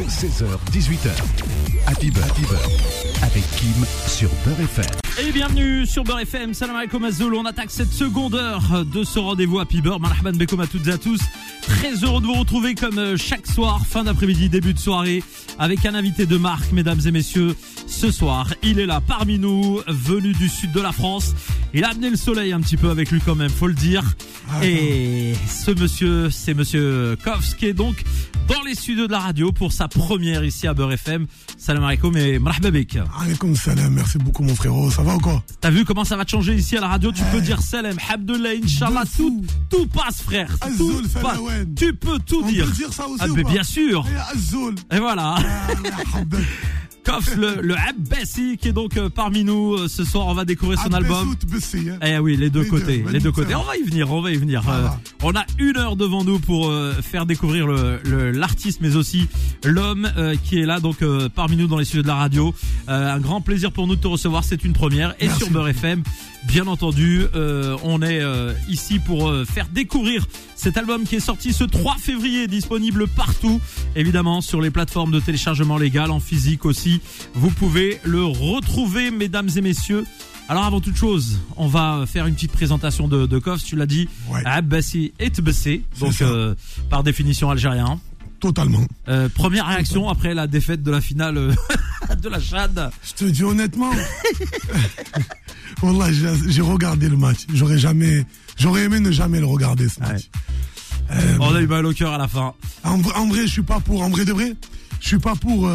16h, 18h. Happy Beurre, Happy Beurre, avec Kim sur Beurre FM. Et bienvenue sur Beurre FM, salam alaikum Azoul. On attaque cette seconde heure de ce rendez-vous Happy Beurre. Marhaban bekoum à toutes et à tous. Très heureux de vous retrouver comme euh, chaque soir, fin d'après-midi, début de soirée, avec un invité de marque, mesdames et messieurs. Ce soir, il est là parmi nous, venu du sud de la France. Il a amené le soleil un petit peu avec lui quand même, faut le dire. Et ce monsieur, c'est monsieur Kovs qui est donc dans les studios de la radio pour sa première ici à Beurre FM. Salam alaikum et marhababik. Alaikum salam, merci beaucoup mon frérot, ça va ou quoi? T'as vu comment ça va te changer ici à la radio? Tu peux dire salam, Abdullah, Inch'Allah, tout, tout passe frère. Azul, Tout passe. Tu peux tout On dire. peut dire ça aussi Ah, ou mais bien sûr. Eh. Et voilà. Ah, la habba. Kof, le, le Abbasi qui est donc euh, parmi nous euh, ce soir. On va découvrir son album. Hein. Eh oui, les deux côtés, les deux côtés. On va y venir, on va y venir. Ça Euh, on a une heure devant nous pour euh, faire découvrir le- le- l'artiste, mais aussi l'homme euh, qui est là donc euh, parmi nous dans les studios de la radio. Euh, un grand plaisir pour nous de te recevoir, c'est une première. Et Merci sur Beurre FM, bien entendu, euh, on est euh, ici pour euh, faire découvrir cet album qui est sorti ce 3 février, disponible partout, évidemment sur les plateformes de téléchargement légal, en physique aussi. Vous pouvez le retrouver, mesdames et messieurs. Alors avant toute chose, on va faire une petite présentation de, de Kof, tu l'as dit, Ouais. Abbasi et Tbessé, donc euh, par définition algérien. Totalement. Euh, première réaction après la défaite de la finale euh, de la Chad. Je te dis honnêtement, Wallah, j'ai regardé le match. J'aurais jamais, j'aurais aimé ne jamais le regarder ce match. Euh, On a eu mal au cœur à la fin. en, en vrai, je suis pas pour. En vrai de vrai, je suis pas pour.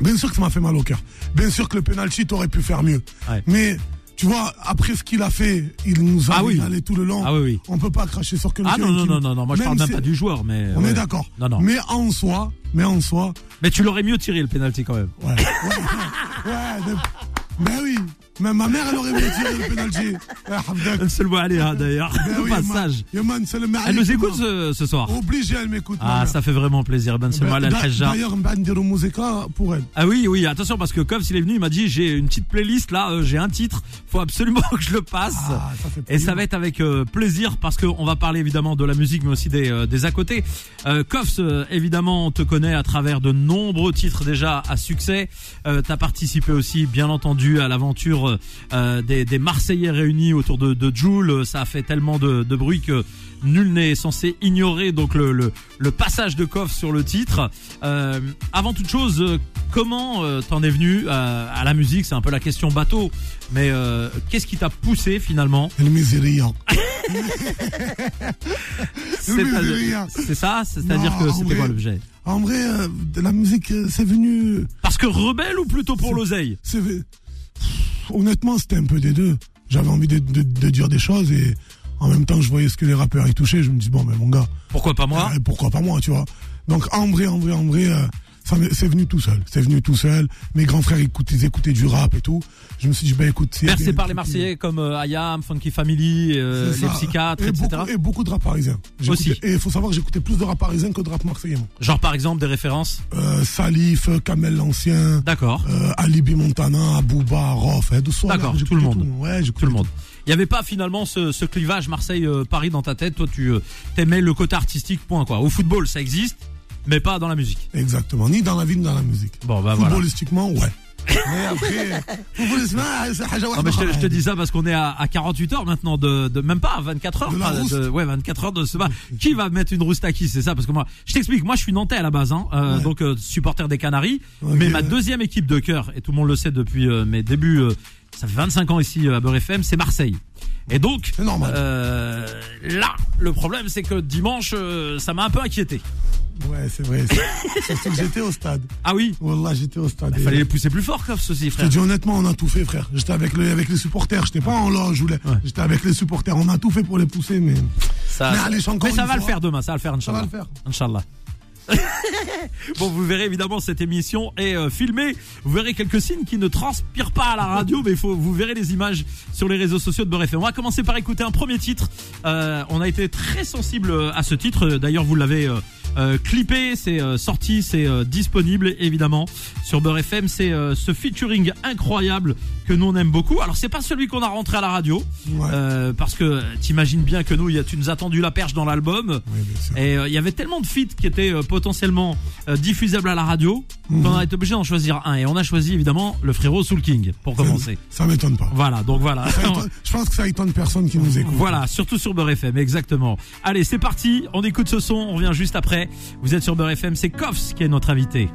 Bien sûr que ça m'a fait mal au cœur. Bien sûr que le penalty t'aurais pu faire mieux. Ouais. Mais tu vois, après ce qu'il a fait, il nous a Ah oui. régalé tout le long. Ah oui, oui. On peut pas cracher sur quelqu'un. Ah non, non, non, non, non, moi je parle même pas du joueur, mais... On ouais. est d'accord. Non, non. Mais en soi, mais en soi, Mais tu l'aurais mieux tiré le penalty quand même. ouais. ouais, ouais, de- ben oui. Même ma mère, elle aurait voulu tirer le penalty. Hamdak. C'est le mot aller, hein, d'ailleurs. Ben Au oui, passage. man. Yaman, c'est le Elle nous écoute m'a- ce, ce soir. Obligé, elle m'écoute. Ah, ça fait vraiment plaisir. Ben Selma Ben, Al d'a- Hajja. D'ailleurs, Bandiru Musica pour elle. Ah oui, oui, attention parce que comme s'il est venu, il m'a dit j'ai une petite playlist là, euh, j'ai un titre, faut absolument que je le passe. Ah, ça fait Et ça va être avec euh, plaisir parce qu'on va parler évidemment de la musique mais aussi des, euh, des à côté. Euh, euh, évidemment, on te connaît à travers de nombreux titres déjà à succès. Euh, T'as participé aussi, bien entendu, à l'aventure euh, des, des Marseillais réunis autour de, de Joule. Ça a fait tellement de, de bruit que nul n'est censé ignorer donc le, le, le passage de Koff sur le titre. Euh, avant toute chose, euh, comment euh, t'en es venu euh, à la musique? C'est un peu la question bateau, mais euh, qu'est-ce qui t'a poussé finalement? Le misériant. C'est-à-dire- rien. C'est ça? C'est-à-dire que c'était quoi l'objet? En vrai, euh, de la musique, euh, c'est venu. Parce que rebelle ou plutôt pour l'oseille? Honnêtement, c'était un peu des deux. J'avais envie de, de- de dire des choses et en même temps, je voyais ce que les rappeurs y touchaient. Je me dis, bon, mais mon gars, Pourquoi pas moi euh, pourquoi pas moi, tu vois. Donc, en vrai, en vrai, en vrai, euh, c'est venu tout seul. C'est venu tout seul. Mes grands frères écoutaient, ils écoutaient du rap et tout. Je me suis dit, ben écoute, bien par les Marseillais comme euh, Ayam, Funky Family, euh, C'est les psychiatres, et etc. Beaucoup, et beaucoup de rap parisien. Aussi. Et il faut savoir que j'écoutais plus de rap parisien que de rap marseillais. Genre par exemple des références? Euh, Salif, Kamel l'Ancien, D'accord. Alibi Montana, Abouba, Rof, hein, de. D'accord, tout le monde. Ouais, Tout le monde. Il n'y avait pas finalement ce, ce clivage Marseille-Paris dans ta tête? Toi, tu t'aimais le côté artistique, point quoi. Au football, ça existe, mais pas dans la musique. Exactement. Ni dans la vie, ni dans la musique. Bon, bah voilà. Footballistiquement, ouais. Mais après, haja Non, mais je, te, je te dis ça parce qu'on est à, à 48 heures maintenant de, de même pas à 24 heures De enfin, rouste. ouais 24 heures de ce match. Qui va mettre une rouste à qui c'est ça? Parce que moi je t'explique moi je suis nantais à la base hein, euh, Ouais. donc euh, supporter des Canaries mais ma deuxième équipe de cœur et tout le monde le sait depuis euh, mes débuts ça fait 25 ans ici à Beurre FM c'est Marseille. Et donc là le problème c'est que dimanche ça m'a un peu inquiété. Ouais, c'est vrai. Surtout que j'étais au stade. Ah oui, Wallah, j'étais au stade. il Et fallait les pousser plus fort Kof ceci Je te frère. dis honnêtement, on a tout fait, frère. J'étais avec, le, avec les supporters. J'étais pas en loge. Ouais. J'étais avec les supporters. On a tout fait pour les pousser, mais Ça, Mais ça- allez, mais ça va le faire demain, ça va le faire, ça Inch'Allah. va le faire. Inch'Allah. bon, vous verrez évidemment cette émission est euh, filmée. Vous verrez quelques signes qui ne transpirent pas à la radio, mais faut, vous verrez les images sur les réseaux sociaux de Beurre. On va commencer par écouter un premier titre. Euh, on a été très sensible à ce titre. D'ailleurs, vous l'avez euh, euh, clippé, c'est euh, sorti, c'est euh, disponible évidemment sur Beurre FM. C'est euh, ce featuring incroyable que nous on aime beaucoup. Alors c'est pas celui qu'on a rentré à la radio, Ouais. euh, parce que t'imagines bien que nous, il y a- tu nous as tendu la perche dans l'album. Sûr. Et euh, il y avait tellement de feats qui étaient euh, potentiellement euh, diffusables à la radio Mhm. qu'on a été obligé d'en choisir un. Et on a choisi évidemment le frérot Soul King pour commencer. Ça m'étonne pas. Voilà, donc voilà. Étonne- je pense que ça étonne personne qui nous écoute. Voilà, surtout sur Beurre FM, exactement. Allez, c'est parti, on écoute ce son, on revient juste après. Vous êtes sur Beurre FM, c'est Koffs qui est notre invité.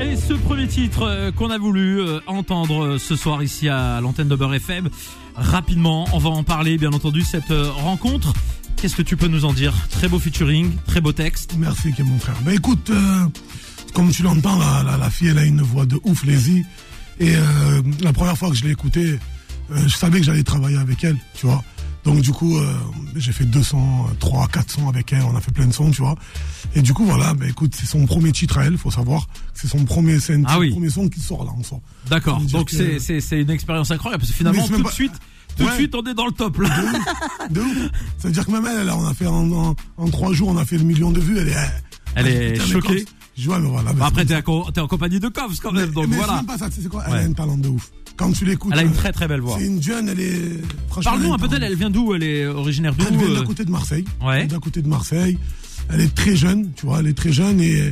Et ce premier titre euh, qu'on a voulu euh, entendre euh, ce soir ici à l'antenne de Beurre FM, rapidement, on va en parler bien entendu, cette euh, rencontre. Qu'est-ce que tu peux nous en dire? Très beau featuring, très beau texte. Merci, qui est mon frère. Ben écoute, euh, comme tu l'entends, la, la, la fille, elle a une voix de ouf, Lazy. Et euh, la première fois que je l'ai écoutée, euh, je savais que j'allais travailler avec elle, tu vois. Donc du coup, j'ai fait 200, 300, 400 avec elle, on a fait plein de sons, tu vois. Et du coup, voilà, ben écoute, c'est son premier titre à elle, faut savoir. C'est son premier, c'est un Ah oui. premier son qui sort là, en sort. D'accord, donc c'est c'est c'est une expérience incroyable parce que finalement c'est tout de pas- tout de suite on est dans le top là. De ouf. Ça veut dire que même elle, là, on a fait en, en, en trois jours, on a fait le million de vues, elle est... Elle est Putain, mais choquée. Je vois, mais voilà. mais Bah, Après t'es en, compagnie de Koffs quand même, donc mais voilà. même pas ça, quoi Elle Ouais. a un talent de ouf. Quand tu l'écoutes. Elle a une euh, très très belle voix. C'est une jeune, elle est. Parle-nous elle un peu d'elle, elle vient d'où Elle est originaire d'où Elle vient euh d'à côté de Marseille. Ouais. Elle est d'à côté de Marseille. Elle est très jeune, tu vois, elle est très jeune et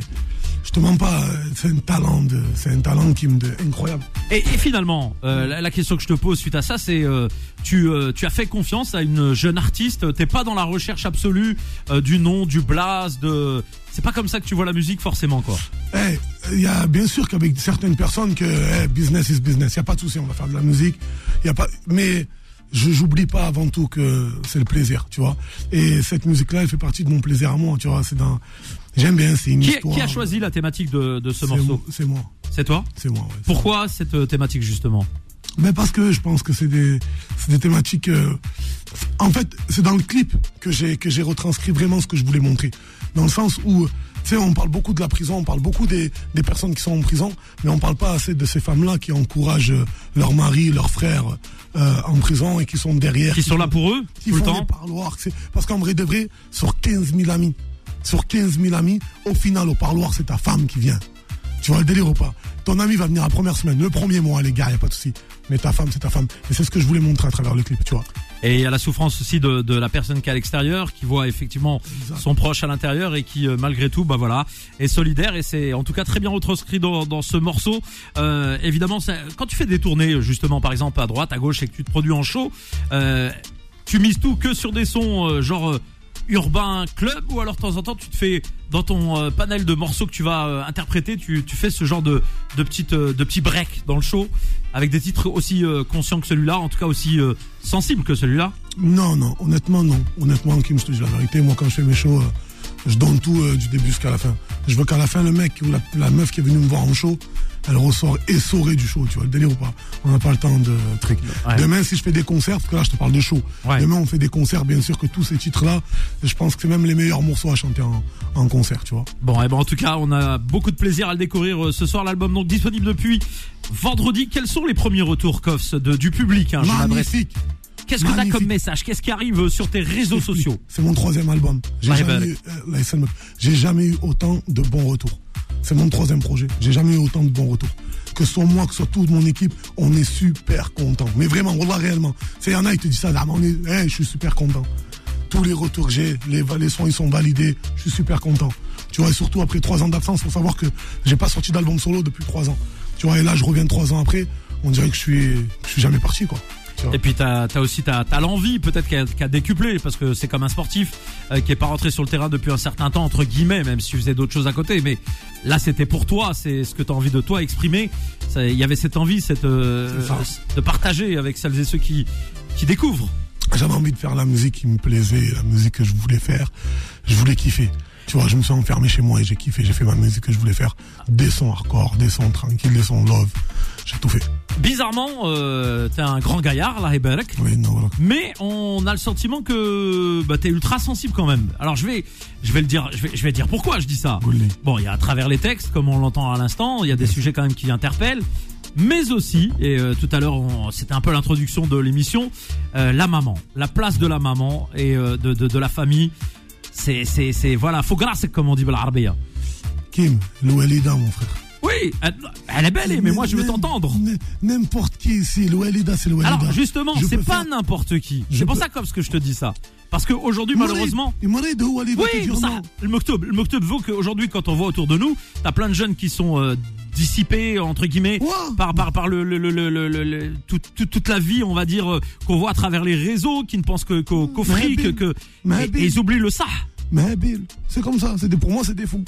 je te mens pas, euh, c'est un talent de, c'est un talent qui me, de- incroyable. Et, et finalement, euh, la, la question que je te pose suite à ça, c'est euh, tu, euh, tu as fait confiance à une jeune artiste? T'es pas dans la recherche absolue du nom, du blaze, de. C'est pas comme ça que tu vois la musique forcément quoi. Eh, il y a bien sûr qu'avec certaines personnes que eh, business is business. Il y a pas de souci, on va faire de la musique. Il y a pas, mais je j'oublie pas avant tout que c'est le plaisir, tu vois. Et cette musique-là, elle fait partie de mon plaisir à moi, tu vois. C'est dans, j'aime bien, c'est une Qui, histoire. qui a choisi la thématique de, de ce morceau mo- C'est moi, C'est toi c'est moi. ouais. Pourquoi cette euh, thématique justement? Mais parce que je pense que c'est des, des thématiques. euh, en fait, c'est dans le clip que j'ai que j'ai retranscrit vraiment ce que je voulais montrer. Dans le sens où, tu sais, on parle beaucoup de la prison, on parle beaucoup des, des personnes qui sont en prison, mais on parle pas assez de ces femmes-là qui encouragent leurs maris, leurs frères euh, en prison et qui sont derrière. Qui sont là pour eux qui tout le font temps des parloirs. Parce qu'en vrai de vrai, sur 15 000 amis, sur 15 000 amis, au final, au parloir, c'est ta femme qui vient. Tu vois le délire ou pas? Ton ami va venir la première semaine, le premier mois, les gars, y a pas de souci. Mais ta femme, c'est ta femme. Et c'est ce que je voulais montrer à travers le clip, tu vois. Et il y a la souffrance aussi de, de la personne qui est à l'extérieur, qui voit effectivement son proche à l'intérieur et qui, euh, malgré tout, bah voilà, est solidaire. Et c'est en tout cas très bien retranscrit dans, dans ce morceau. Euh, évidemment, ça- quand tu fais des tournées, justement, par exemple à droite, à gauche, et que tu te produis en show, euh, tu mises tout que sur des sons euh, genre urbain club ou alors de temps en temps tu te fais dans ton euh, panel de morceaux que tu vas euh, interpréter tu, tu fais ce genre de de petites euh, de petits breaks dans le show avec des titres aussi conscients que celui-là en tout cas aussi sensibles que celui-là? Non, non, honnêtement, non. Honnêtement, Kim, je te dis la vérité. Moi, quand je fais mes shows, je donne tout du début jusqu'à la fin. Je veux qu'à la fin, le mec ou la, la meuf qui est venue me voir en show, elle ressort essorée du show, tu vois, le délire ou pas. On n'a pas le temps de truc. Ouais. Demain, si je fais des concerts, parce que là, je te parle de show. Ouais. Demain, on fait des concerts, bien sûr que tous ces titres-là, je pense que c'est même les meilleurs morceaux à chanter en, en concert, tu vois. Bon, et ben en tout cas, on a beaucoup de plaisir à le découvrir euh, ce soir. L'album donc disponible depuis vendredi. Quels sont les premiers retours, Koffs, de, du public hein. Magnifique. Qu'est-ce que t'as comme message? Qu'est-ce qui arrive euh, sur tes réseaux sociaux? C'est mon troisième album. J'ai Ouais, jamais, eu, euh. J'ai jamais eu autant de bons retours. C'est mon troisième projet. J'ai jamais eu autant de bons retours. Que ce soit moi, que ce soit toute mon équipe, on est super content. Mais vraiment, l'a réellement. C'est y en a, ils te disent ça, là, on est, je suis super content. Tous les retours que j'ai, les, les sons, ils sont validés. Je suis super content. Tu vois, et surtout après trois ans d'absence, faut savoir que j'ai pas sorti d'album solo depuis trois ans. Tu vois, et là, je reviens trois ans après. On dirait que je suis, suis jamais parti, quoi. Et puis t'as as aussi t'as as, l'envie peut-être qu'à qu décuplé parce que c'est comme un sportif euh, qui est pas rentré sur le terrain depuis un certain temps entre guillemets même si tu faisais d'autres choses à côté. Mais là c'était pour toi c'est ce que t'as envie de toi exprimer. Ça, il y avait cette envie cette euh, de partager avec celles et ceux qui qui découvrent. J'avais envie de faire la musique qui me plaisait, la musique que je voulais faire. Je voulais kiffer. Tu vois, je me suis enfermé chez moi et j'ai kiffé. J'ai fait ma musique que je voulais faire. Des sons hardcore, des sons tranquilles, des sons love. J'ai tout fait. bizarrement, euh, t'es un grand gaillard, là, Eberek. Oui, non, voilà. Mais on a le sentiment que bah, t'es ultra sensible quand même. Alors je vais, je vais le dire, je vais, je vais dire pourquoi je dis ça. Goulé. Bon, il y a à travers les textes, comme on l'entend à l'instant, il y a des sujets quand même qui interpellent. Mais aussi, et euh, tout à l'heure, c'était un peu l'introduction de l'émission, euh, la maman, la place de la maman et euh, de, de, de la famille. C'est, c'est, c'est, voilà, faut grâce comme on dit l'arabia. Hein. Kim, le mon frère. Oui, elle est belle, mais moi je veux t'entendre. N'importe qui ici, le c'est le Alors justement, c'est pas n'importe qui. C'est peux... pour ça comme ce que je te dis ça. Parce qu'aujourd'hui, malheureusement. Il de Walida. Oui, pour ça, le Moktoub. Le Moktoub veut qu'aujourd'hui, quand on voit autour de nous, t'as plein de jeunes qui sont. Euh, dissipés entre guillemets par par par le, le, le, le, le- le- le- tout- tout- toute la vie, on va dire euh, qu'on voit à travers les réseaux, qui ne pensent que qu'au fric, que et, ils oublient le ça. Mais Bill, c'est comme ça. C'est pour moi, c'est des fous.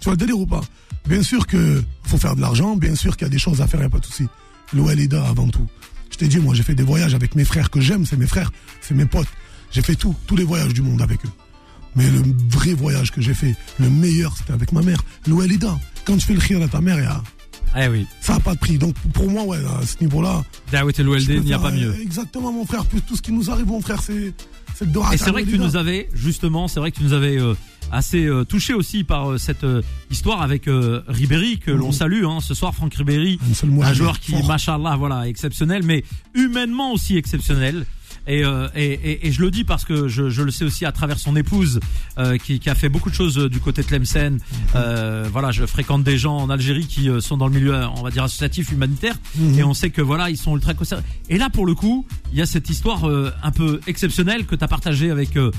Tu vois le délire ou pas? Bien sûr que faut faire de l'argent. Bien sûr qu'il y a des choses à faire, il n'y a pas de souci. L'Ouelida avant tout. Je t'ai dit, moi, j'ai fait des voyages avec mes frères que j'aime. C'est mes frères, c'est mes potes. J'ai fait tout, tous les voyages du monde avec eux. Mais le vrai voyage que j'ai fait, le meilleur, c'était avec ma mère. L'Ouelida. Quand tu fais le khir à ta mère, il y a- Eh oui. ça n'a pas de prix. Donc pour moi, ouais, à ce niveau-là, Dawit et l'OLD, il n'y a pas mieux. euh, Exactement, mon frère. Plus tout ce qui nous arrive, mon frère, c'est c'est Et c'est vrai que tu nous avais justement, c'est vrai que tu nous avais euh, assez euh, touché aussi par euh, cette euh, histoire avec euh, Ribéry que l'on Mhm. salue hein, ce soir, Franck Ribéry. Un un joueur qui, machallah, voilà, exceptionnel, mais humainement aussi exceptionnel. Et, euh, et, et, et je le dis parce que je, je le sais aussi à travers son épouse euh, qui, qui a fait beaucoup de choses euh, du côté de Tlemcen. Euh, voilà, je fréquente des gens en Algérie qui euh, sont dans le milieu, on va dire associatif, humanitaire, Mhm. et on sait que voilà, ils sont ultra concernés. Et là, pour le coup, il y a cette histoire euh, un peu exceptionnelle que tu as partagée avec euh,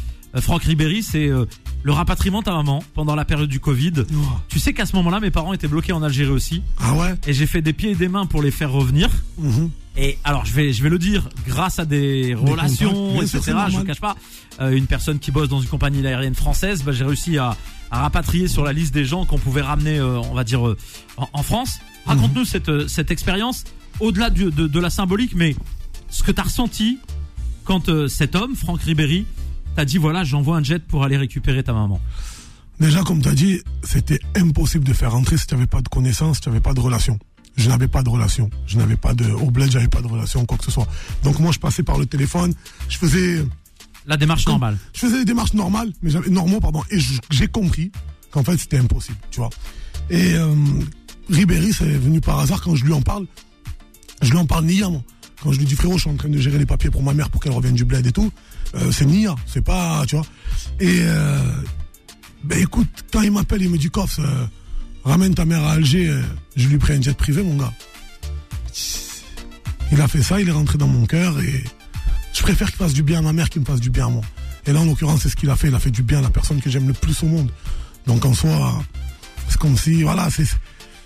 Franck Ribéry, c'est euh, le rapatriement de ta maman pendant la période du Covid. Ouah. Tu sais qu'à ce moment-là, mes parents étaient bloqués en Algérie aussi, Ah ouais? Et j'ai fait des pieds et des mains pour les faire revenir. Mhm. Et alors je vais je vais le dire grâce à des relations etc. je ne cache pas euh, une personne qui bosse dans une compagnie aérienne française, bah, j'ai réussi à, à rapatrier sur la liste des gens qu'on pouvait ramener euh, on va dire euh, en, en France. Raconte-nous Mhm. cette euh, cette expérience au-delà de, de la symbolique, mais ce que tu as ressenti quand euh, cet homme Franck Ribéry t'a dit voilà j'envoie un jet pour aller récupérer ta maman. Déjà, comme tu as dit, c'était impossible de faire rentrer si tu n'avais pas de connaissances, si tu n'avais pas de relation. Je n'avais pas de relation. Je n'avais pas de. Au bled, j'avais pas de relation, quoi que ce soit. Donc, moi, je passais par le téléphone. Je faisais, La démarche normale. je faisais des démarches normales, mais j'avais, normaux, pardon. Et j'ai compris qu'en fait, c'était impossible, tu vois. Et euh, Ribéry, c'est venu par hasard quand je lui en parle. Je lui en parle niamment. Quand je lui dis, frérot, je suis en train de gérer les papiers pour ma mère pour qu'elle revienne du bled et tout, euh, c'est nia. C'est pas, tu vois. Et euh, ben écoute, quand il m'appelle, il me dit Kof, euh, ramène ta mère à Alger, euh, je lui prends un jet privé, mon gars. Il a fait ça, il est rentré dans mon cœur et je préfère qu'il fasse du bien à ma mère qu'il me fasse du bien à moi. Et là, en l'occurrence, c'est ce qu'il a fait. Il a fait du bien à la personne que j'aime le plus au monde. Donc en soi, c'est comme si, voilà,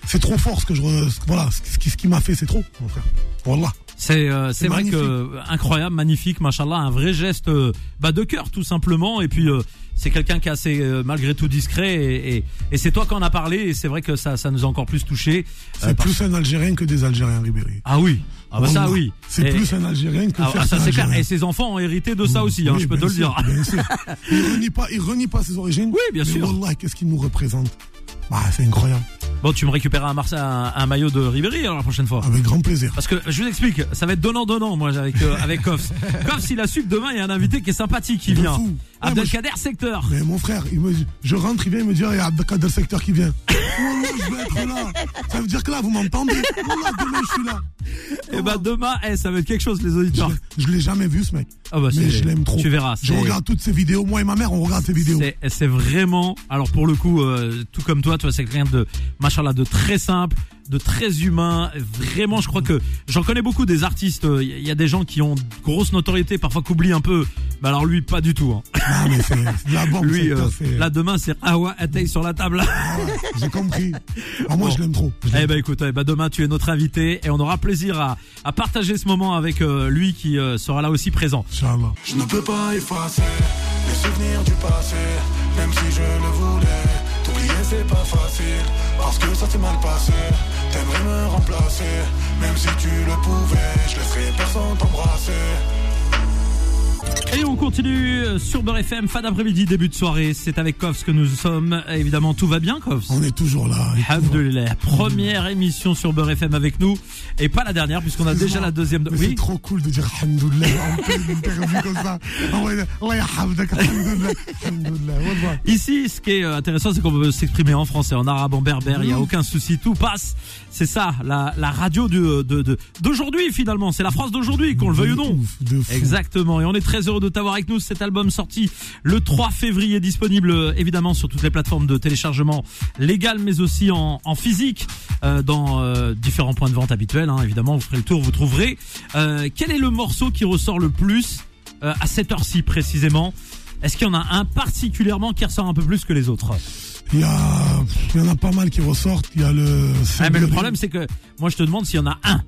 c'est trop fort ce que je, voilà, ce ce qui m'a fait, c'est trop, mon frère. Voilà. C'est euh, c'est vrai que incroyable, magnifique, machallah, un vrai geste euh, bah, de cœur tout simplement. Et puis euh, c'est quelqu'un qui est assez malgré tout discret et, et, et c'est toi qui en as parlé et c'est vrai que ça ça nous a encore plus touché. C'est plus un Algérien que des Algériens, Ribéry. Ah oui, ah bah ça oui. C'est plus un Algérien que ah, ah, ça c'est clair. Algériens. Et ses enfants ont hérité de ça aussi, hein, Oui, je peux te le dire. Bien sûr. Il renie pas, il renie pas ses origines. Oui, bien mais sûr. Qu'est-ce qu'il nous représente? Bah, c'est incroyable. Bon, tu me récupéreras un, un, un maillot de Ribéry alors la prochaine fois. Avec grand plaisir. Parce que je vous explique, ça va être donnant donnant moi avec euh, avec Koffs. Koffs il a su que demain il y a un invité qui est sympathique qui vient. fou. Ouais, Abdelkader Secteur. Mais mon frère, il me, je rentre, il vient, il me dit, ah, il y a Abdelkader Secteur qui vient. Wallah, je vais être là. Ça veut dire que là, vous m'entendez. Wallah, demain, je suis là. Et bah demain, eh, ça va être quelque chose les auditeurs. je l'ai jamais vu, ce mec. Ah bah, mais je l'aime trop. Tu verras. Je regarde toutes ses vidéos. Moi et ma mère, on regarde ses vidéos. C'est, vraiment, alors pour le coup, euh, tout comme toi, toi c'est quelqu'un de, machallah, de très simple, de très humain. Vraiment, je crois que j'en connais beaucoup des artistes. Il y a des gens qui ont grosse notoriété, parfois qu'oublient un peu. Mais alors lui, pas du tout. hein. Ah, mais c'est la bombe. Lui, euh, c'est- là demain, c'est ah ouais, attaque sur la table. Ah J'ai compris. Ah, moi, Bon. je l'aime trop. Je Eh ben écoute, eh ben demain tu es notre invité et on aura plaisir à, à partager ce moment avec euh, lui qui euh, sera là aussi présent. Inch'Allah. Je ne peux pas effacer les souvenirs du passé, même si je le voulais. C'est pas facile, parce que ça s'est mal passé. T'aimerais me remplacer, même si tu le pouvais. Je laisserai personne t'embrasser. Et on continue sur Beurre FM, fin d'après-midi, début de soirée. C'est avec Kovs que nous sommes. Évidemment, tout va bien, Kovs On est toujours là. Alhamdulillah. Première émission sur Beurre FM avec nous. Et pas la dernière, puisqu'on a déjà la deuxième. mais C'est Oui. trop cool de dire Alhamdoulilah en comme ça. Ah Alhamdoulilah. Alhamdoulilah. Ici, ce qui est intéressant, c'est qu'on peut s'exprimer en français, en arabe, en berbère. Il n'y a Mhm. aucun souci. Tout passe. C'est ça, la, la radio de, de, de- d'aujourd'hui, finalement. C'est la France d'aujourd'hui, qu'on le veuille ou non. Exactement. Et on est très heureux de t'avoir avec nous. Cet album sorti le 3 février, disponible euh, évidemment sur toutes les plateformes de téléchargement légal, mais aussi en, physique, euh, dans euh, différents points de vente habituels. hein. Évidemment, vous ferez le tour, vous trouverez. Quel est le morceau qui ressort le plus à cette heure-ci précisément? Est-ce qu'il y en a un particulièrement qui ressort un peu plus que les autres Il y, a, il y en a pas mal qui ressortent. Il y a le. ah, Mais le problème, c'est que moi, je te demande s'il y en a un.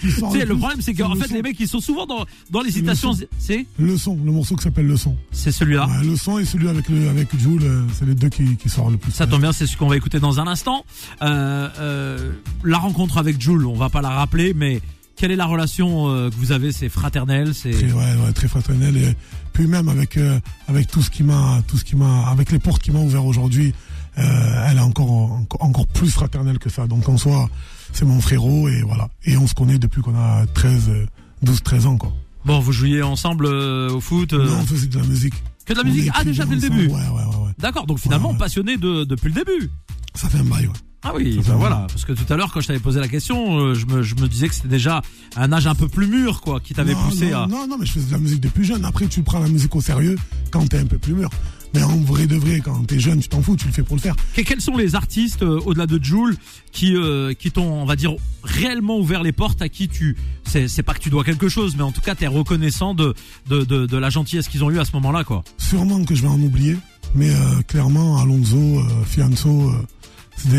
qui sort Tu sais, le problème, c'est qu'en fait, son. les mecs, ils sont souvent dans, dans les citations. C'est Le son, le morceau qui s'appelle Le son. c'est celui-là. Ouais, le son et celui avec, le, avec Jules, euh, c'est les deux qui, qui sortent le plus. Ça tombe bien, c'est ce qu'on va écouter dans un instant. Euh, euh, la rencontre avec Jules, on va pas la rappeler, mais quelle est la relation euh, que vous avez? C'est fraternel, c'est Très, ouais, ouais, très fraternel et puis même avec euh, avec tout ce qui m'a tout ce qui m'a avec les portes qui m'a ouvert aujourd'hui euh, elle est encore, encore encore plus fraternelle que ça donc en soi c'est mon frérot et voilà et on se connaît depuis qu'on a 13 euh, 12 13 ans quoi bon. Vous jouiez ensemble euh, au foot, euh, non on faisait de la musique que de la musique? Ah déjà dès le ensemble, début? ouais ouais ouais, ouais. D'accord, donc finalement Ouais, ouais. passionné de, depuis le début? ça fait un bail ouais Ah oui, fait voilà, parce que tout à l'heure quand je t'avais posé la question, euh, je me, je me disais que c'était déjà un âge un peu plus mûr, quoi, qui t'avait poussé non, à. non non mais je faisais de la musique depuis jeune après tu prends la musique au sérieux quand t'es un peu plus mûr mais en vrai de vrai quand t'es jeune tu t'en fous tu le fais pour le faire Que- Quels sont les artistes euh, au-delà de Jules qui euh, qui t'ont on va dire réellement ouvert les portes à qui tu c'est c'est pas que tu dois quelque chose mais en tout cas t'es reconnaissant de de, de de la gentillesse qu'ils ont eu à ce moment-là quoi. Sûrement que je vais en oublier, mais euh, clairement Alonso, Fianso,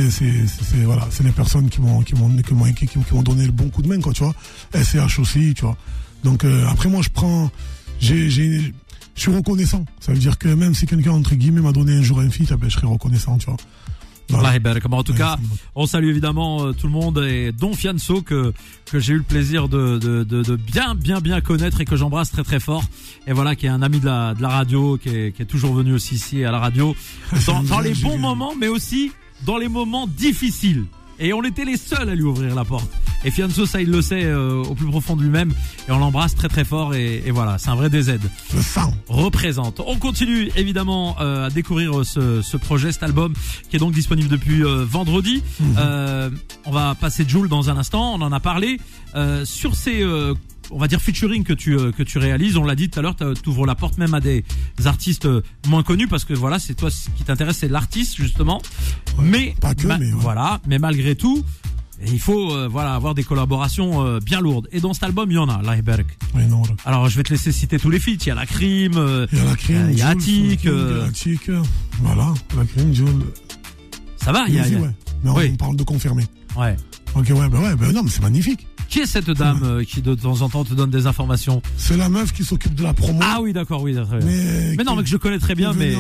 c'est voilà, c'est des personnes qui m'ont qui m'ont qui m'ont qui, donné le bon coup de main quoi, tu vois. SCH aussi, tu vois. Donc euh, après moi je prends, j'ai je suis reconnaissant. Ça veut dire que même si quelqu'un entre guillemets m'a donné un jour un feat, eh ben, je serai reconnaissant, tu vois. Voilà. En tout cas, on salue évidemment euh, tout le monde et dont Fianso que que j'ai eu le plaisir de, de, de, de bien bien bien connaître et que j'embrasse très très fort. Et voilà, qui est un ami de la de la radio, qui est, qui est toujours venu aussi ici à la radio dans, dans les bons moments, mais aussi dans les moments difficiles. Et on était les seuls à lui ouvrir la porte. Et Fianso, ça il le sait euh, au plus profond de lui-même. Et on l'embrasse très très fort. Et, et voilà, c'est un vrai DZ Le sang. représente. On continue évidemment euh, à découvrir euh, ce, ce projet, cet album qui est donc disponible depuis euh, vendredi. Euh, on va passer Joule dans un instant, on en a parlé. Sur ces, euh, on va dire featuring que tu euh, que tu réalises, on l'a dit tout à l'heure, tu ouvres la porte même à des artistes euh, moins connus parce que voilà, c'est toi ce qui t'intéresse, c'est l'artiste justement. mais pas que, mais ouais. voilà, mais malgré tout. Il faut euh, voilà avoir des collaborations euh, bien lourdes et dans cet album il y en a Laiberg. Ouais, non, là. Alors je vais te laisser citer tous les feats. Il y a la crime, euh, Il y a la crime, il y a Attic, Attic, voilà, la crime, Jules. ça va. Il y a, y a- ouais. Mais on, Oui. on parle de confirmer. ouais. Ok, ouais, bah ouais, bah non, mais c'est magnifique. Qui est cette dame euh, qui de temps en temps te donne des informations C'est la meuf qui s'occupe de la promo. Ah oui, d'accord, oui. très bien. mais, Mais non, mais que je connais très bien, mais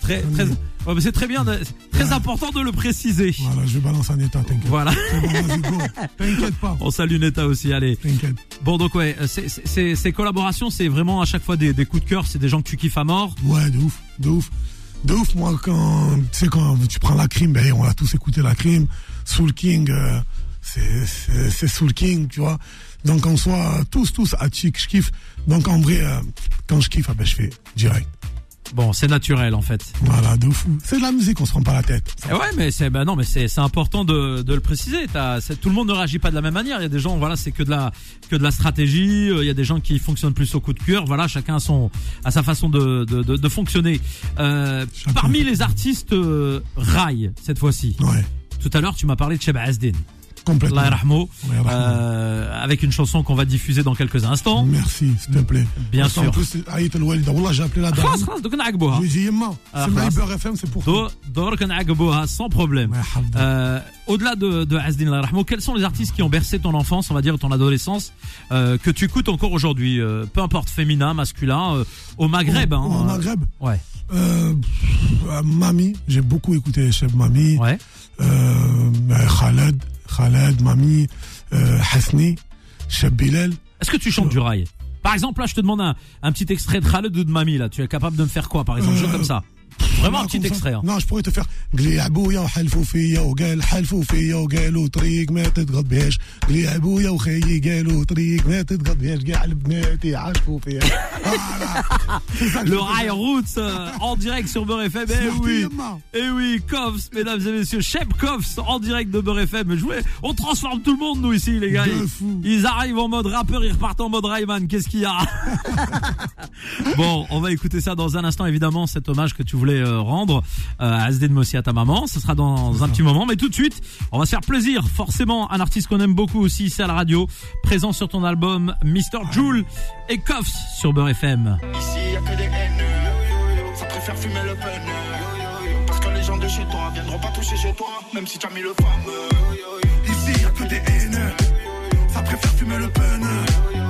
très, très, ouais, mais c'est très bien, très important de le préciser. Voilà, je vais balancer un état, t'inquiète. Voilà. Bon. T'inquiète pas. On salue Neta aussi, allez. T'inquiète. Bon, donc ouais, euh, ces collaborations, c'est vraiment à chaque fois des, des coups de cœur, c'est des gens que tu kiffes à mort. Ouais, de ouf, de ouf. De ouf, moi, quand, tu sais, quand tu prends la crime, ben, on a tous écouté la crime. Soul King, euh, c'est, Soul King, tu vois. Donc, en soi, tous, tous, Attic, je kiffe. Donc, en vrai, euh, quand je kiffe, ah ben, je fais direct. Bon, c'est naturel en fait. Voilà, de fou. C'est de la musique, on se prend pas la tête. Eh ouais, mais c'est bah non, mais c'est c'est important de, de le préciser. Tout le monde ne réagit pas de la même manière. Il y a des gens, voilà, c'est que de la que de la stratégie. Euh, Il y a des gens qui fonctionnent plus au coup de cœur. Voilà, chacun a son a sa façon de de, de, de fonctionner. Euh, parmi les artistes euh, rail cette fois-ci. Ouais, Tout à l'heure, tu m'as parlé de Cheb Azdin. Complètement. Euh, avec une chanson qu'on va diffuser dans quelques instants. Merci, s'il te plaît. Bien sûr. En plus, Aït al j'ai appelé la dame. Khas, khas, donc n'agboha. Je ah, FM, c'est pour toi. Donc sans problème. Euh, au-delà de, de Azdin al Rahmo, quels sont les artistes qui ont bercé ton enfance, on va dire ton adolescence, euh, que tu écoutes encore aujourd'hui, peu importe féminin, masculin, au Maghreb Au, hein, Maghreb Ouais. Mami, j'ai beaucoup écouté Chef Mami. Ouais. Khaled. Khaled, Mami, euh, Hasni. Est-ce que tu chantes du rail? Par exemple, là, je te demande un, un petit extrait de Khaled ou de Mami, là. Tu es capable de me faire quoi, par exemple, juste comme ça? Vraiment un Là, petit comme ça. extrait. hein. Non, je pourrais te faire قلي ابويا وحلفوا فيا وقال حلفوا فيا وقالوا طريق ما تتغض بهاش قلي ابويا وخيي قالوا طريق ما تتغض بهاش كاع البنات يعشقوا فيها Voilà. C'est ça que Le je veux Rail dire. Roots euh, en direct sur Beurre FM. Eh Smarty, oui, Yamma. eh oui, Kovs, mesdames et messieurs, Shep Kovs en direct de Beurre FM. Jouez, on transforme tout le monde nous ici, les gars. De Ils, fou. ils arrivent en mode rappeur, ils repartent en mode Rayman. Qu'est-ce qu'il y a Bon, on va écouter ça dans un instant, évidemment, cet hommage que tu voulais euh, rendre euh, à Asden Mossi à ta maman. Ce sera dans un petit moment, mais tout de suite, on va se faire plaisir. Forcément, un artiste qu'on aime beaucoup aussi ici à la radio, présent sur ton album Mr. Joule et Kovs sur Beurre FM. Ici y a que des haineux, ça préfère fumer le pneu. Parce que les gens de chez toi viendront pas toucher chez toi, même si tu as mis le fameux. Ici y a que des haineux, ça préfère fumer le pneu.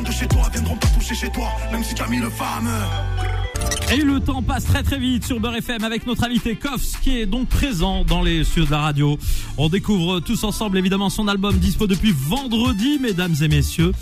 Gens de chez toi viendront pas toucher chez toi, même si tu as mis le fameux. Et le temps passe très très vite sur Beurre FM avec notre invité Koffs qui est donc présent dans les studios de la radio. On découvre tous ensemble évidemment son album dispo depuis vendredi mesdames et messieurs.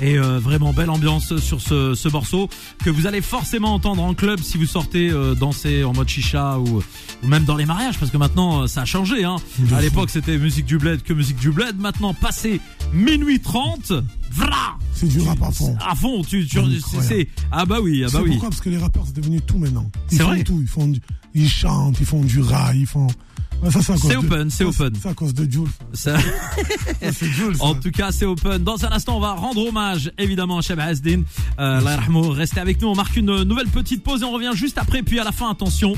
Et euh, vraiment belle ambiance sur ce, ce morceau que vous allez forcément entendre en club si vous sortez euh, danser en mode chicha ou, ou même dans les mariages parce que maintenant euh, ça a changé. Hein. À l'époque c'était musique du bled que musique du bled. Maintenant passé minuit 30, vra C'est du rap à fond. à fond tu, tu c'est- ah bah oui ah bah oui pourquoi? Parce que les rappeurs, c'est devenu tout maintenant. Ils font vrai? tout. Ils, font du- ils chantent, ils font du rail, ils font. Ouais, c'est open, c'est open. C'est à cause de Jules. Ça- Ça, c'est Jules. ça. En tout cas, c'est open. Dans un instant, on va rendre hommage, évidemment, à Cheb Hasdin. Euh. Restez avec nous. On marque une nouvelle petite pause et on revient juste après. Puis à la fin, attention,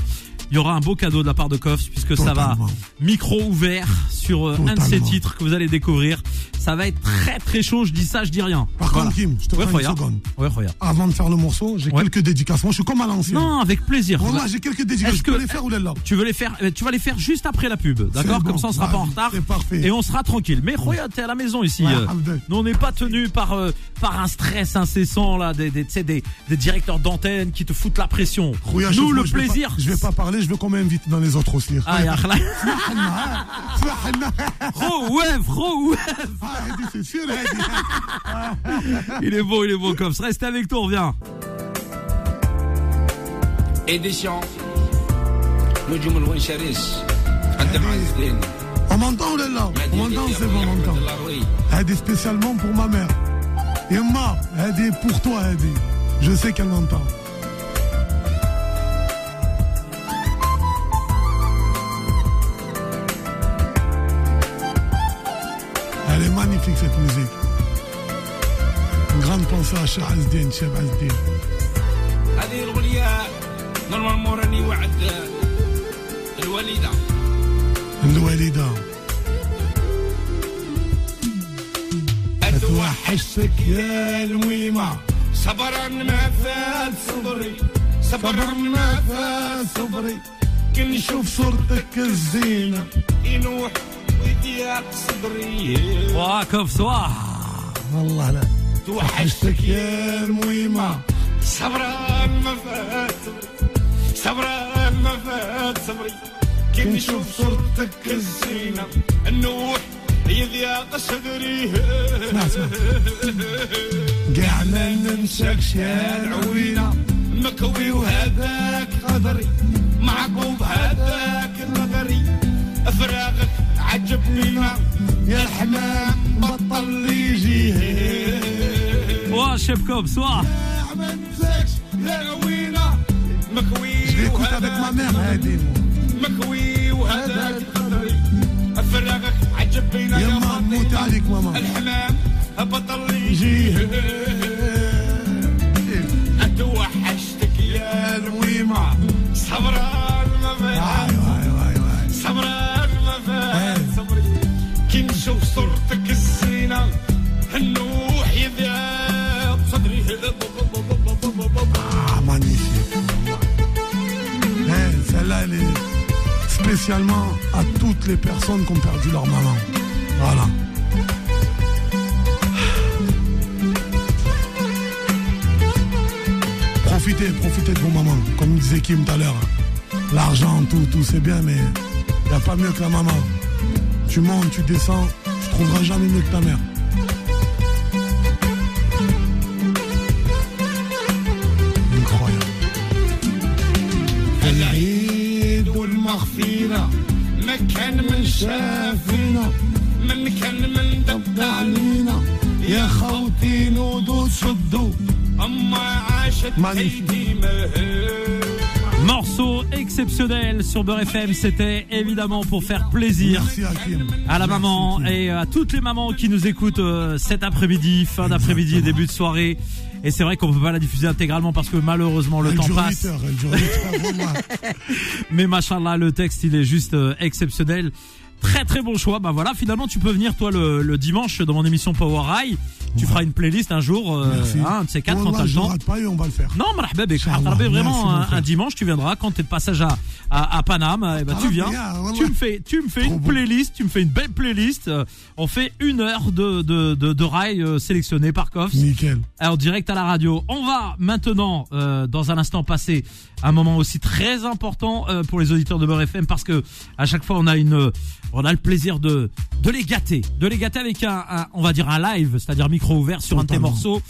il y aura un beau cadeau de la part de Koffs puisque ça va micro ouvert sur euh, un de ces titres que vous allez découvrir. Ça va être très très chaud. Je dis ça, je dis rien. Par Voilà. contre, Kim, je te Ouais, prends une seconde. Ouais, regarde. Avant de faire le morceau, j'ai Ouais. quelques dédicaces. Moi, je suis comme à l'ancienne. Non, avec plaisir. Moi, j'ai quelques dédicaces. Je peux que- les faire ou là Tu veux les faire, euh, tu vas les faire juste après la pub, d'accord bon, Comme ça, on sera pas en vas-y, retard c'est parfait. et on sera tranquille. Mais regarde, t'es à la maison ici. Ouais, euh, Alhamdoulilah. nous, on n'est pas tenu par euh, par un stress incessant là, des des, tu sais, des, des directeurs d'antenne qui te foutent la pression. Rouya, Nous, chauffe-moi, le je vais pas- plaisir. Je vais pas parler, je veux qu'on m'invite dans les autres aussi. Ah, ya khla- Smahna. Ro ouais, ro ouais. Ah, Hadi, c'est sûr, Hadi. Il est beau, il est beau comme ça. Restez avec nous, on revient. ايديسيون نجوم الونشريس قدم عز الدين On m'entend ou là On m'entend, c'est bon, on m'entend. Hadi spécialement pour ma mère. Yemma, Hadi pour toi, Hadi. Je sais qu'elle m'entend. Elle est magnifique cette musique. Une grande pensée à Cheikh Azdin, Cheikh Azdin. هذه الاغنيه نورمالمون راني وعد الوالده الوالدة. اتوحشتك يا الميمه صبرا ما فات صبري. صبرا ما فات صبري. كي نشوف صورتك الزينة. ينوح ويضيق صدري. Ouah, comme ça. والله لا. توحشتك يا الميمة صبرا ما فات صبري. صبرا ما فات صبري. كي نشوف صورتك الزينة. النوح يضيق صدري. اسمع اسمع. قاع ما ننساكش يا العوينة مكوي وهذاك قدري معقوب هذاك المغري فراغك عجبني. يا الحمام بطل يجي Ouah, chef Cobb, soir. ما ننساكش يا عوينة مكوي Je l'écoute avec ma mère, مكوي وهذاك قدري أفرغك عجب بينا يا ماما موت عليك ماما. الحمام بطل يجيه اتوحشتك يا نويمة. صبرا ما صبرا صبران ما آه، آه، آه، صبري. كي نشوف صورتك الزينة. النور à toutes les personnes qui ont perdu leur maman. Voilà. Profitez, profitez de vos mamans. Comme disait Kim tout à l'heure. L'argent, tout, tout, c'est bien, mais il n'y a pas mieux que la maman. Tu montes, tu descends, tu trouveras jamais mieux que ta mère. شافينا من كان من دب علينا يا خوتي نودوا شدوا أما عاشت Magnifique. أيدي مهل Morceau exceptionnel sur Beurre FM, c'était évidemment pour faire plaisir Merci Hakim. à la Merci, maman Hakim. et à toutes les mamans qui nous écoutent euh, cet après-midi, fin d'après-midi et début de soirée. Et c'est vrai qu'on peut pas la diffuser intégralement parce que malheureusement le Elle temps dure passe. 8 heures, elle dure 8 heures, vraiment. Mais machallah, le texte il est juste euh, exceptionnel. Très très bon choix. Bah voilà, finalement tu peux venir toi le, le dimanche dans mon émission Power High. Tu feras une playlist un jour, euh, hein, un de ces quatre quand t'as le temps. rate pas et on va le faire. Non. Attraper Merci, vraiment un, dimanche, tu viendras quand t'es de passage à, à, à Paname, eh ben, tu Ah, viens, bien, wallah. tu me fais, tu me fais Trop une playlist, tu me fais une belle playlist. euh, On fait une heure de de de, de rail euh, sélectionné par Koffs. Nickel. Alors direct à la radio. On va maintenant, euh, dans un instant, passer un moment aussi très important euh, pour les auditeurs de Beurre FM parce que à chaque fois on a une, euh, on a le plaisir de de les gâter, de les gâter avec un, un- on va dire un live, c'est-à-dire micro ouvert sur un de tes morceaux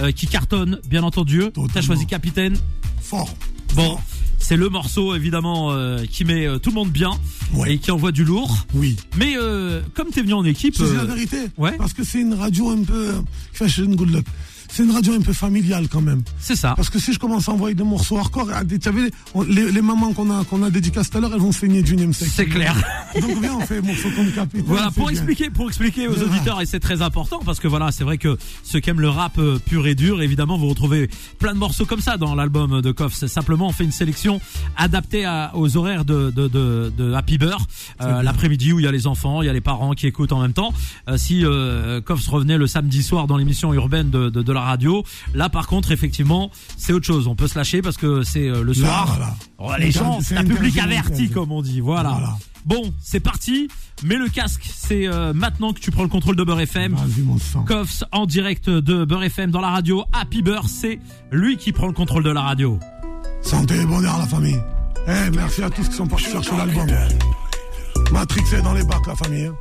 euh, qui cartonne, bien entendu. T'as choisi Capitaine. Fort. Bon, c'est le morceau évidemment euh, qui met euh, tout le monde bien Ouais. et qui envoie du lourd. Oui. Mais euh, comme t'es venu en équipe, C'est la vérité. ouais. Parce que c'est une radio un peu. Je ne goûte C'est une radio un peu familiale quand même. c'est ça. Parce que si je commence à envoyer des morceaux hardcore, ah, tu on- les, les mamans qu'on a, qu'on a dédicacées tout à l'heure, elles vont saigner du sexe. C'est clair. Donc viens, on fait morceau comme capitaine. Voilà, pour bien. expliquer, pour expliquer aux auditeurs, et c'est très important parce que voilà, c'est vrai que ceux qui aiment le rap euh, pur et dur, évidemment, vous retrouvez plein de morceaux comme ça dans l'album de Koff. C'est simplement, on fait une sélection adaptée à- aux horaires de, de, de, de Happy Beurre, euh, bien. l'après-midi où il y a les enfants, il y a les parents qui écoutent en même temps. Euh, si euh, Koff revenait le samedi soir dans l'émission urbaine de, de, de la radio, là par contre, effectivement, c'est autre chose. On peut se lâcher parce que c'est euh, le Là, soir. voilà. Oh, les gens, C'est un public averti, comme on dit. Voilà. Voilà. Bon, c'est parti. Mets le casque. C'est euh, maintenant que tu prends le contrôle de Beurre FM. Vas-y, mon sang. Koffs en direct de Beurre FM dans la radio. Happy Beurre, c'est lui qui prend le contrôle de la radio. Santé et bonheur à la famille. Eh, merci à tous qui sont partis chercher l'album. Matrix est dans les bacs, la famille. hein.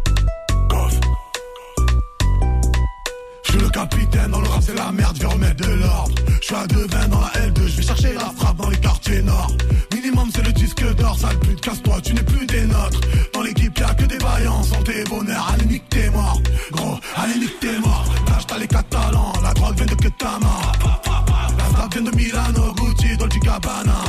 Suis le capitaine, dans le rap c'est la merde, je vais remettre de l'ordre. Je suis à 2,20 dans la L2, je vais chercher la frappe dans les quartiers nord. Minimum c'est le disque d'or, sale pute, casse-toi, tu n'es plus des nôtres. Dans l'équipe y'a que des vaillants, santé et bonheur, allez nique t'es mort. Gros, allez nique t'es mort. Lâche t'as les catalans, la drogue vient de Ketama. La frappe vient de Milano, Gucci, Dolce Gabbana.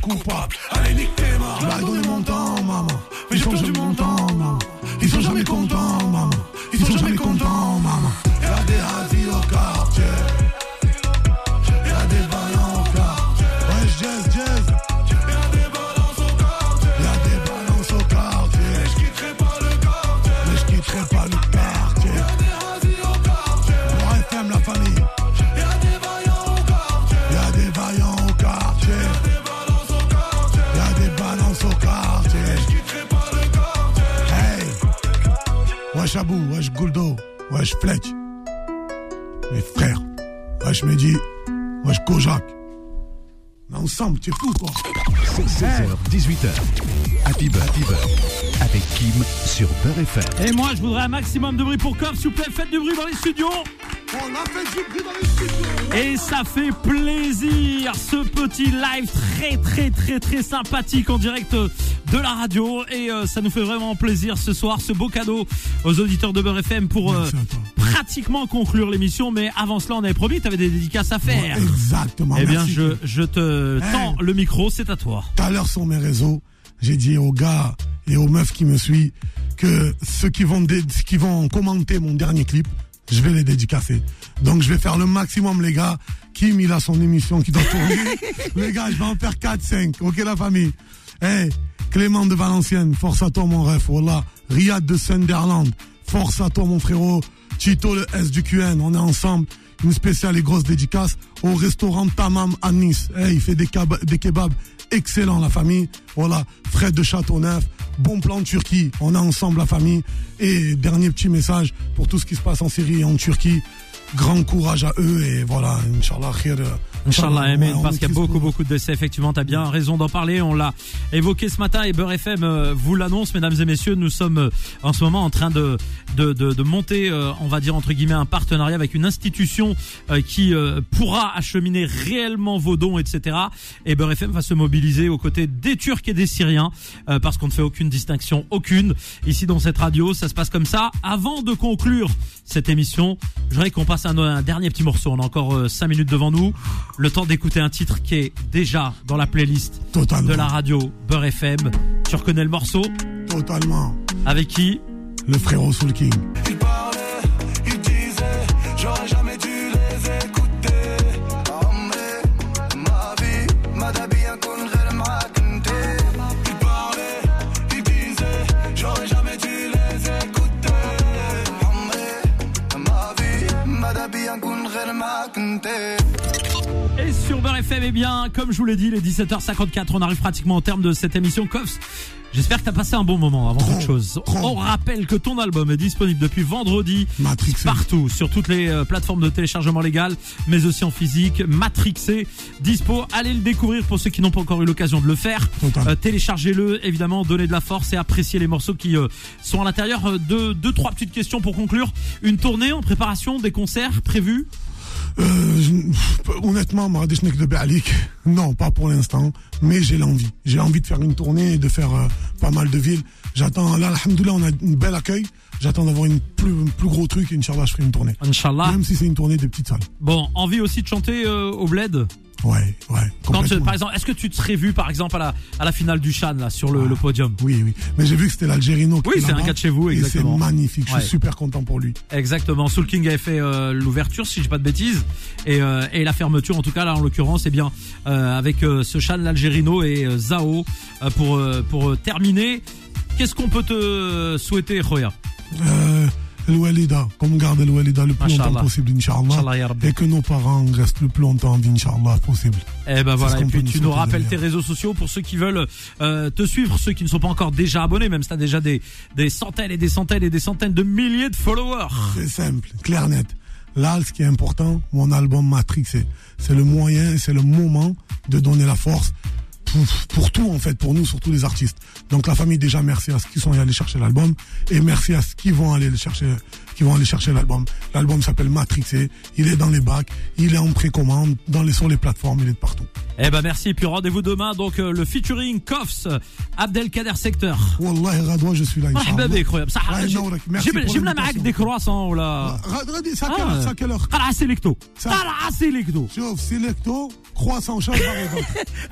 Coupable, allez nique tes morts. Je leur ai donné mon temps, maman. Mais j'ai perdu mon temps, maman. Ils sont jamais contents, maman. Ils sont jamais contents, maman. Y'a des hazis au quartier. Wesh Fletch. Mes frères. Wesh Mehdi, wesh Kojak. On est ensemble, tu es fou quoi. 16h, 18h. Happy Beurre, Happy. Avec Kim sur Beurre FM. Et moi, je voudrais un maximum de bruit pour Koff. S'il vous plaît, faites du bruit dans les studios. On a fait du bruit dans les studios. Et ça fait plaisir, ce petit live très très très très sympathique en direct de la radio. Et euh, ça nous fait vraiment plaisir ce soir, ce beau cadeau aux auditeurs de Beurre FM pour euh, pratiquement conclure l'émission. Mais avant cela, on avait promis, tu avais des dédicaces à faire. Exactement. Eh bien, je, je te Hey. tends le micro, c'est à toi. Tout à l'heure sur mes réseaux, j'ai dit aux gars et aux meufs qui me suivent que ceux qui vont, qui vont commenter mon dernier clip, je vais les dédicacer. Donc je vais faire le maximum, les gars. Kim, il a son émission qui doit tourner. les gars, je vais en faire 4, 5. Ok, la famille? Eh, Clément de Valenciennes, force à toi, mon ref. Voilà. Riyad de Sunderland, force à toi, mon frérot. Chito, le S du QN, on est ensemble. Une spéciale et grosse dédicace au restaurant Tamam à Nice. Il fait des, keb- des kebabs excellents, la famille. Voilà. Fred de Châteauneuf. Bon plan Turquie. On est ensemble, la famille. Et dernier petit message pour tout ce qui se passe en Syrie et en Turquie. Grand courage à eux et voilà, Inch'Allah, khir, Inch'Allah, Amen, parce qu'il y a beaucoup, beaucoup de décès. Effectivement, tu as bien raison d'en parler. On l'a évoqué ce matin et Beurre FM euh, vous l'annonce, mesdames et messieurs. Nous sommes euh, en ce moment en train de, de, de, de monter, euh, on va dire entre guillemets, un partenariat avec une institution qui pourra acheminer réellement vos dons, etc. Et Beurre FM va se mobiliser aux côtés des Turcs et des Syriens parce qu'on ne fait aucune distinction, aucune. Ici dans cette radio, ça se passe comme ça. Avant de conclure cette émission, je voudrais qu'on passe un, un dernier petit morceau. On a encore 5 minutes devant nous. Le temps d'écouter un titre qui est déjà dans la playlist Totalement. de la radio Beurre FM. Tu reconnais le morceau? Totalement. Avec qui? Le frérot Soul King. Et sur Beurre FM, eh bien, comme je vous l'ai dit, il est 17h54. On arrive pratiquement au terme de cette émission. Coffs, j'espère que tu as passé un bon moment avant toute chose. On rappelle que ton album est disponible depuis vendredi Matrixé. partout, sur toutes les euh, plateformes de téléchargement légal, mais aussi en physique. Matrixé, dispo. Allez le découvrir pour ceux qui n'ont pas encore eu l'occasion de le faire. Euh, téléchargez-le, évidemment, donnez de la force et appréciez les morceaux qui euh, sont à l'intérieur. Deux, trois petites questions pour conclure. Une tournée en préparation, des concerts prévus honnêtement, Marrakech de Béalik, non, pas pour l'instant, mais j'ai l'envie. J'ai envie de faire une tournée et de faire euh, pas mal de villes. J'attends, là, alhamdoulilah, on a un bel accueil. J'attends d'avoir une plus, un plus gros truc et Inch'Allah, je ferai une tournée. Inch'Allah. Même si c'est une tournée de petites salles. Bon, envie aussi de chanter euh, au bled? Ouais, ouais. Quand, euh, par exemple, est-ce que tu te serais vu, par exemple, à la, à la finale du Chan, là, sur le, le podium Oui, oui. Mais j'ai vu que c'était l'Algérino qui Oui, c'est un gars de chez vous, Et exactement. c'est magnifique. Je suis super content pour lui. Exactement. Soul King avait fait euh, l'ouverture, si je dis pas de bêtises, et, euh, et la fermeture, en tout cas là, en l'occurrence, eh bien, euh, avec ce Chan l'Algérino et Zao pour pour terminer. Qu'est-ce qu'on peut te souhaiter, Euh, El Walida, qu'on garde El Walida le plus longtemps possible, Inch'Allah. Et que nos parents restent le plus longtemps en vie, Inch'Allah, possible. Eh ben voilà, et puis nous tu nous rappelles tes réseaux sociaux pour ceux qui veulent euh, te suivre, ceux qui ne sont pas encore déjà abonnés, même si tu as déjà des, des centaines et des centaines et des centaines de milliers de followers. C'est simple, clair, net. Là, ce qui est important, mon album Matrix, c'est, c'est le moyen, c'est le moment de donner la force pour, pour tout, en fait, pour nous, surtout les artistes. Donc, la famille, déjà, merci à ceux qui sont allés chercher l'album et merci à ceux qui vont aller le chercher, qui vont aller chercher l'album. L'album s'appelle Matrixé. Il est dans les bacs, il est en précommande, dans les, sur les plateformes, il est de partout. Eh ben merci, et puis rendez-vous demain, donc euh, le featuring Koffs, Abdelkader Secteur. Wallah, Radwa, je suis là, مرحبا Inch'Allah. بك خويا بصح Ouais, جيب- نورك. Merci جيب pour جبنا معاك l'invitation. دي كرواسون ولا Ra- Radwa, c'est à quelle Ah. heure, c'est à quelle heure قرعه سيليكتو Ça. قرعه سيليكتو شوف سيليكتو croissant شاف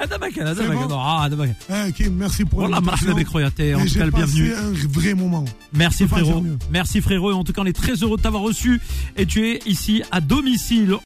هذا مكان هذا C'est مكان bon اه هذا مكان Eh, Kim, merci pour والله مرحبا l'invitation. بك خويا t'es en Et tout j'ai cas le bienvenu passé un vrai moment. merci Je peux pas frérot dire mieux. merci frérot et en tout cas on est très heureux de t'avoir reçu et tu es ici à domicile